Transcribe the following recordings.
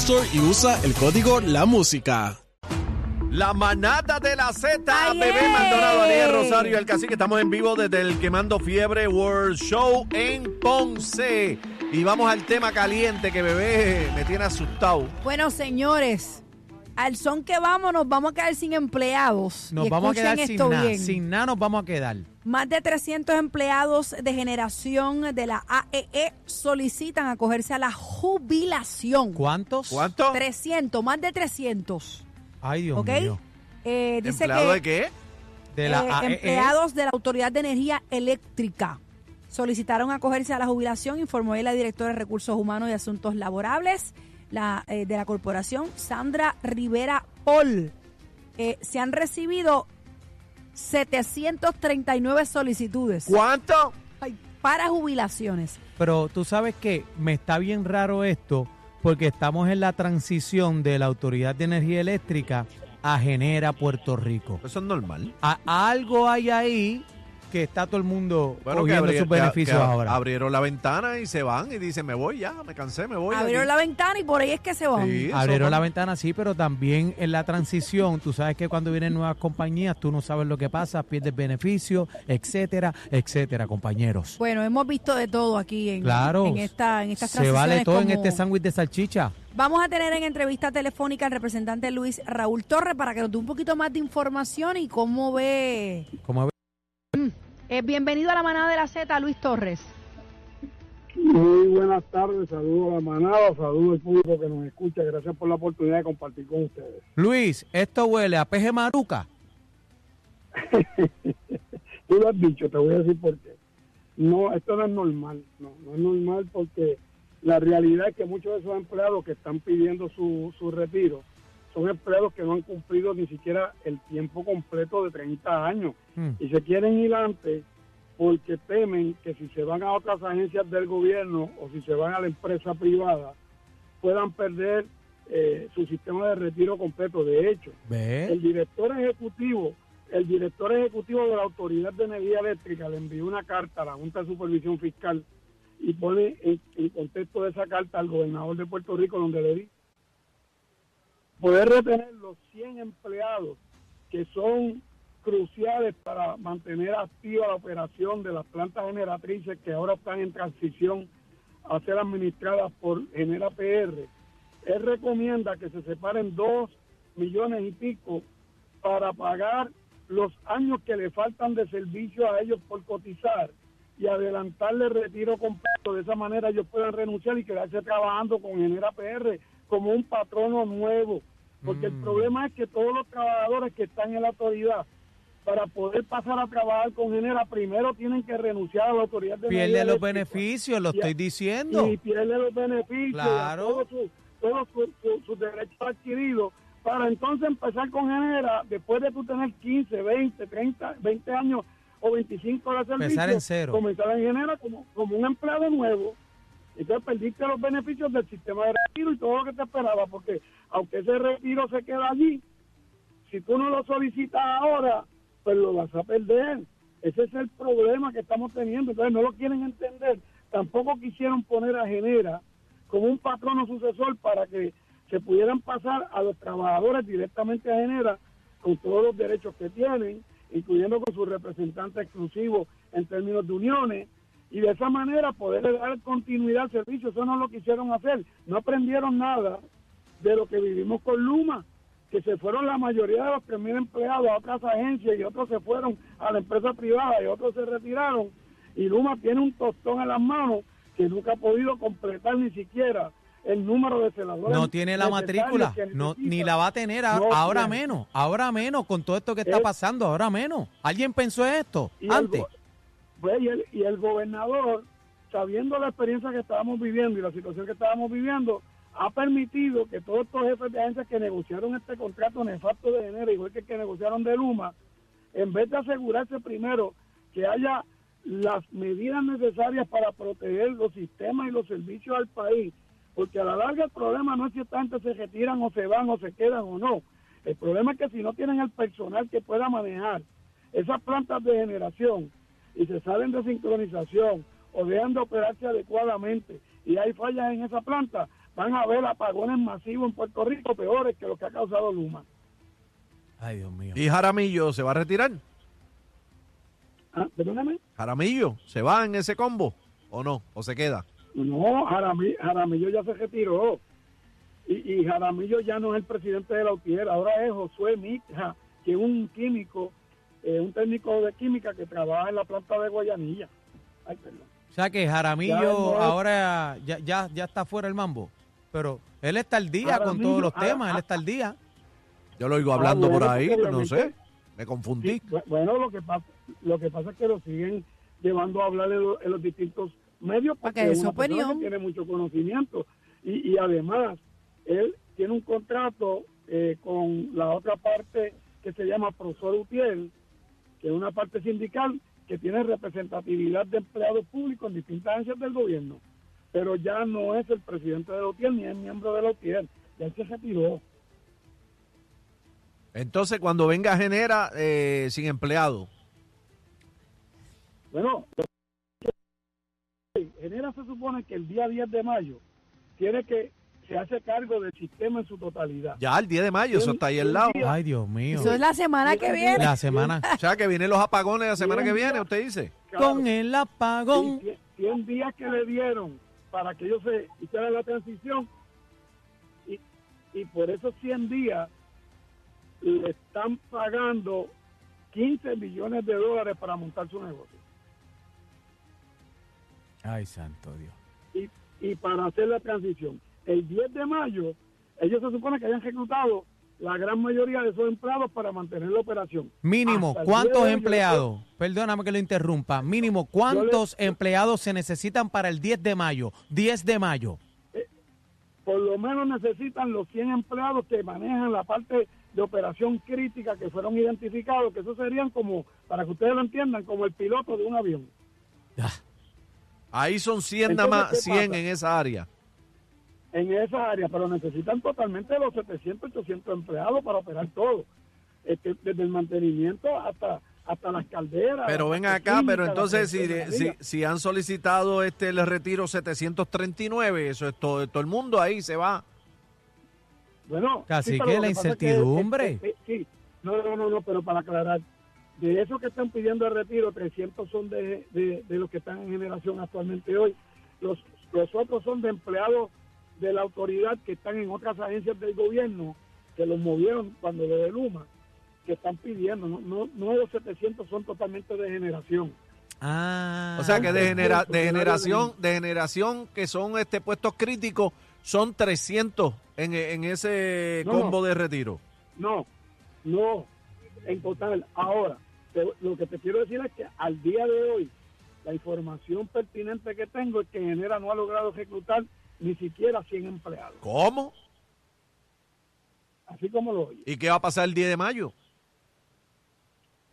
Store y usa el código La Música. La manada de la Z, bebé. Maldonado, Aniel Rosario, el cacique. Estamos en vivo desde el Quemando Fiebre World Show en Ponce. Y vamos al tema caliente que bebé me tiene asustado. Bueno, señores, al son que vamos, nos vamos a quedar sin empleados. Nos Y vamos a quedar sin esto nada. bien. Sin nada nos vamos a quedar. Más de 300 empleados de generación de la AEE solicitan acogerse a la jubilación. ¿Cuántos? ¿Cuánto? 300, más de 300. Ay, Dios ¿Ok? mío. Eh, dice ¿Empleado que de qué? De la eh, AEE. empleados de la Autoridad de Energía Eléctrica solicitaron acogerse a la jubilación, informó la directora de Recursos Humanos y Asuntos Laborables la, eh, de la corporación, Sandra Rivera Paul. Eh, se han recibido 739 solicitudes ¿Cuánto? ay, para jubilaciones. Pero tú sabes que me está bien raro esto porque estamos en la transición de la Autoridad de Energía Eléctrica a Genera Puerto Rico. Eso es normal. A- algo hay ahí que está todo el mundo Bueno, que, cogiendo abri- sus beneficios que ahora. abrieron la ventana y se van y dicen, me voy ya, me cansé, me voy. Abrieron aquí". la ventana y por ahí es que se van. Sí, Abrieron la ventana, sí, pero también en la transición, tú sabes que cuando vienen nuevas compañías, tú no sabes lo que pasa, pierdes beneficios, etcétera, etcétera, compañeros. Bueno, hemos visto de todo aquí en, Claro, en, esta, en estas se vale todo en este sándwich de salchicha. Vamos a tener en entrevista telefónica al representante Luis Raúl Torres para que nos dé un poquito más de información y cómo ve. Como Eh, bienvenido a la manada de la Z, Luis Torres. Muy buenas tardes, saludos a la manada, saludos al público que nos escucha, gracias por la oportunidad de compartir con ustedes. Luis, esto huele a peje maruca. Tú lo has dicho, te voy a decir por qué. No, esto no es normal, no, no es normal porque la realidad es que muchos de esos empleados que están pidiendo su, su retiro son empleados que no han cumplido ni siquiera el tiempo completo de 30 años Mm. y se quieren ir antes porque temen que si se van a otras agencias del gobierno o si se van a la empresa privada puedan perder eh, su sistema de retiro completo. De hecho, el director ejecutivo, el director ejecutivo de la Autoridad de Energía Eléctrica le envió una carta a la Junta de Supervisión Fiscal y pone en, en contexto de esa carta al gobernador de Puerto Rico donde le dice poder retener los 100 empleados que son cruciales para mantener activa la operación de las plantas generatrices que ahora están en transición a ser administradas por Genera PR. Él recomienda que se separen dos millones y pico para pagar los años que le faltan de servicio a ellos por cotizar y adelantarle el retiro completo. De esa manera ellos puedan renunciar y quedarse trabajando con Genera PR como un patrono nuevo. Porque el Mm. problema es que todos los trabajadores que están en la autoridad, para poder pasar a trabajar con Genera, primero tienen que renunciar a la autoridad de Pierde los beneficios, lo estoy diciendo. y pierde los beneficios, Claro. todos sus sus- sus- sus derechos adquiridos, para entonces empezar con Genera, después de tú tener 15, 20, 30, 20 años o 25 de servicio, Empezar en cero. comenzar en Genera como, como un empleado nuevo. Entonces perdiste los beneficios del sistema de retiro y todo lo que te esperaba, porque aunque ese retiro se queda allí, si tú no lo solicitas ahora, pues lo vas a perder. Ese es el problema que estamos teniendo. Entonces no lo quieren entender. Tampoco quisieron poner a Genera como un patrono sucesor para que se pudieran pasar a los trabajadores directamente a Genera con todos los derechos que tienen, incluyendo con su representante exclusivo en términos de uniones, y de esa manera poder dar continuidad al servicio. Eso no lo quisieron hacer. No aprendieron nada de lo que vivimos con Luma, que se fueron la mayoría de los primeros empleados a otras agencias y otros se fueron a la empresa privada y otros se retiraron. Y Luma tiene un tostón en las manos que nunca ha podido completar ni siquiera el número de celadores. No tiene la matrícula, no, ni la va a tener a- No ahora tiene. menos, ahora menos, con todo esto que está Es- pasando, ahora menos. ¿Alguien pensó en esto Y el antes? go- pues, y, el, y el gobernador, sabiendo la experiencia que estábamos viviendo y la situación que estábamos viviendo, ha permitido que todos estos jefes de agencias que negociaron este contrato nefasto de enero, igual que el que negociaron de Luma, en vez de asegurarse primero que haya las medidas necesarias para proteger los sistemas y los servicios al país, porque a la larga el problema no es si esta gente se retiran o se van o se quedan o no. El problema es que si no tienen el personal que pueda manejar esas plantas de generación y se salen de sincronización o dejan de operarse adecuadamente y hay fallas en esa planta, van a haber apagones masivos en Puerto Rico peores que lo que ha causado Luma. Ay, Dios mío. ¿Y Jaramillo se va a retirar? Ah, perdóname. ¿Jaramillo se va en ese combo o no? ¿O se queda? No, Jaramillo, Jaramillo ya se retiró. Y, y Jaramillo ya no es el presidente de la UTIER, ahora es Josué Mija, que es un químico, eh, un técnico de química que trabaja en la planta de Guayanilla. Ay, perdón. O sea que Ya Jaramillo no ahora ya, ya, ya está fuera el mambo. Pero él está al día con todos los ah, temas, él ah, está al día. Yo lo oigo Ah, hablando por ahí, no sé. Me confundí. Sí, bueno, lo que pasa, lo que pasa es que lo siguen llevando a hablar en, lo- en los distintos medios porque Porque es una persona que tiene mucho conocimiento y, y además él tiene un contrato eh, con la otra parte que se llama Profesor Utiel, que es una parte sindical que tiene representatividad de empleados públicos en distintas agencias del gobierno, pero ya no es el presidente de la UTIER ni es miembro de la UTIER, ya se retiró. Entonces, cuando venga Genera eh, sin empleado, Bueno, Genera se supone que el día 10 de mayo tiene que se hace cargo del sistema en su totalidad. ya el 10 de mayo, eso está ahí al lado. Ay, Dios mío. Eso es la semana que viene. La semana O sea, que vienen los apagones la semana que viene, usted dice. Claro, con el apagón. sí, 100 días que le dieron para que ellos se hicieran la transición y, y por esos 100 días le están pagando 15 millones de dólares para montar su negocio. Ay, santo Dios. y, y para hacer la transición. El 10 de mayo, ellos se supone que hayan reclutado la gran mayoría de esos empleados para mantener la operación. Mínimo, Hasta ¿cuántos empleados? Perdóname que lo interrumpa. Mínimo, ¿cuántos empleados se necesitan para el 10 de mayo? 10 de mayo. Por lo menos necesitan los 100 empleados que manejan la parte de operación crítica que fueron identificados, que eso serían como, para que ustedes lo entiendan, como el piloto de un avión. Ah, Ahí son 100 nada más, ¿qué 100 pasa? en esa área. en esa área, pero necesitan totalmente los 700, 800 empleados para operar todo, Este, desde el mantenimiento hasta hasta las calderas. Pero ven acá, pero entonces si, si, si han solicitado este el retiro 739, eso es todo, todo el mundo ahí se va. Bueno, Casi sí, que la es que, incertidumbre. eh, eh, sí, no, no, no, no, pero para aclarar, de esos que están pidiendo el retiro, 300 son de, de, de los que están en generación actualmente hoy. Los, los otros son de empleados de la autoridad que están en otras agencias del gobierno, que los movieron cuando lo de Luma, que están pidiendo. No, no, no los 700 son totalmente de generación. Ah, O sea que de, genera- de generación, de generación que son este puestos críticos, son 300 en, en ese No. combo de retiro. No, no, en total. Ahora, te- lo que te quiero decir es que al día de hoy, la información pertinente que tengo es que Genera no ha logrado reclutar ni siquiera 100 empleados, ¿Cómo? así como lo oye. ¿Y qué va a pasar el 10 de mayo?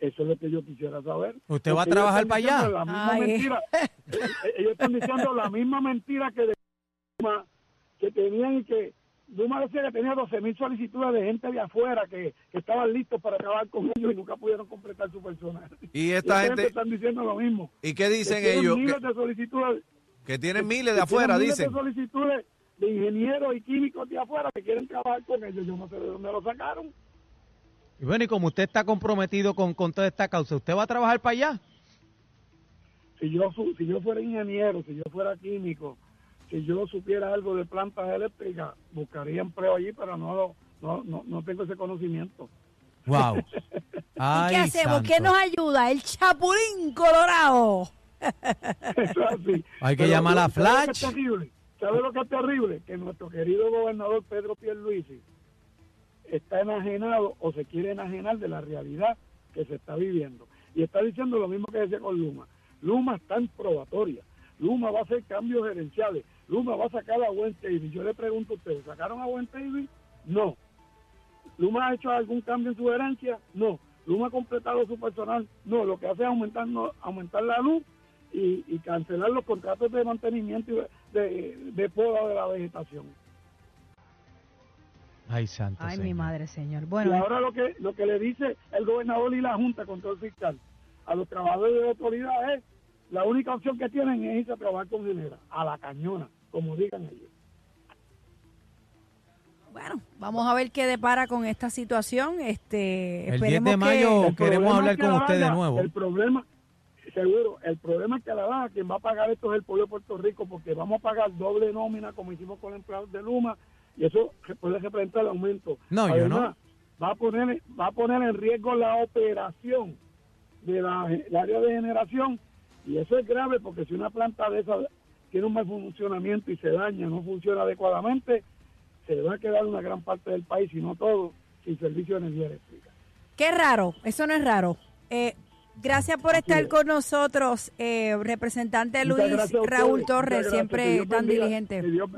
Eso es lo que yo quisiera saber. ¿Usted va a Porque trabajar para allá? diciendo La misma Ay. mentira. Ellos están diciendo la misma mentira que de que tenían y que Luma decía que tenía 12 mil solicitudes de gente de afuera que, que estaban listos para acabar con ellos y nunca pudieron completar su personal. Y esta gente, están diciendo lo mismo. ¿y qué que dicen tienen ellos? miles Que, de solicitudes que tienen que- miles que de afuera, miles dicen. de solicitudes de ingenieros y químicos de afuera que quieren trabajar con ellos. Yo no sé de dónde lo sacaron. Y bueno, y como usted está comprometido con, con toda esta causa, ¿usted va a trabajar para allá? si yo su- si yo fuera ingeniero, si yo fuera químico, si yo supiera algo de plantas eléctricas, buscaría empleo allí, pero no lo- no, no, no tengo ese conocimiento. Wow. ¿Y Ay, qué hacemos? ¿Qué nos ayuda? El Chapulín Colorado. Hay que Pero, llamar a ¿sabe lo que Flash? es terrible? ¿Sabe lo que es terrible? Que nuestro querido gobernador Pedro Pierluisi está enajenado o se quiere enajenar de la realidad que se está viviendo. Y está diciendo lo mismo que decía con Luma. Luma está en probatoria. Luma va a hacer cambios gerenciales. Luma va a sacar a Gwen Davis. Yo le pregunto a ustedes, ¿sacaron a Gwen Davis? No. ¿Luma ha hecho algún cambio en su gerencia? No. ¿Luma ha completado su personal? No. Lo que hace es aumentar, no- aumentar la luz y, y cancelar los contratos de mantenimiento y de, de, de poda de la vegetación. Ay, santo Ay, mi madre, señor. y Bueno, ahora lo que lo que le dice el gobernador y la Junta de Control Fiscal a los trabajadores de la autoridad es la única opción que tienen es irse a trabajar con Genera, a la cañona, como digan ellos. bueno, vamos a ver qué depara con esta situación. Este, El 10 esperemos de mayo que- queremos hablar con usted de nuevo. El problema, seguro, el problema es que a la baja quien va a pagar esto es el pueblo de Puerto Rico porque vamos a pagar doble nómina como hicimos con el empleado de Luma y eso puede representar el aumento. No, yo no. Además, Va a poner, va a poner en riesgo la operación de la, el área de generación y eso es grave porque si una planta de esa tiene un mal funcionamiento y se daña, no funciona adecuadamente, se va a quedar una gran parte del país, si no todo, sin servicio de energía eléctrica. Qué raro, eso no es raro. Eh, gracias por estar es. con nosotros, eh, representante Muchas Luis Raúl Torres, siempre tan bendiga- diligente. Que Dios,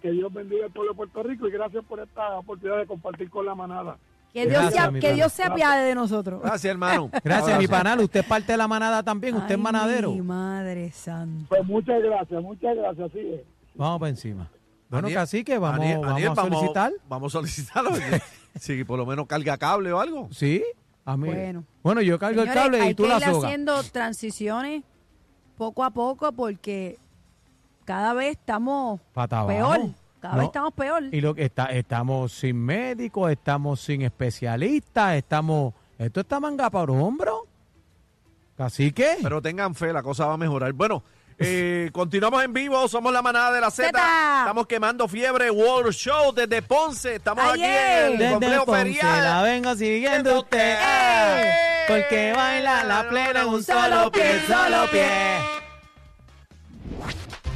que Dios bendiga al pueblo de Puerto Rico y gracias por esta oportunidad de compartir con la manada. Que Dios, Gracias, sea- mi que pana. Dios se apiade de nosotros. Gracias, hermano. Gracias, mi panal. Usted es parte de la manada también. Usted es manadero. Mi madre santa. Pues muchas gracias, muchas gracias, así es. Vamos para encima. Bueno, Aniel- cacique, vamos, Aniel- vamos Aniel, a solicitar. Vamos a solicitarlo. si por lo menos carga cable o algo. Sí, a mí. Bueno. Bueno, yo cargo Señores, el cable y tú que la soga. haciendo transiciones poco a poco porque cada vez estamos Pata abajo. Cada vez estamos peor. Y lo que está, estamos sin médicos, estamos sin especialistas, estamos. Esto está manga por hombro. Cacique. Pero tengan fe, la cosa va a mejorar. Bueno, eh, continuamos en vivo, somos la manada de la Z. Estamos quemando fiebre World Show desde Ponce. Estamos Ayer. aquí en el Desde complejo Ponce ferial. la vengo siguiendo Desde usted. ¡Ey! Porque baila la plena en un solo pie, solo pie.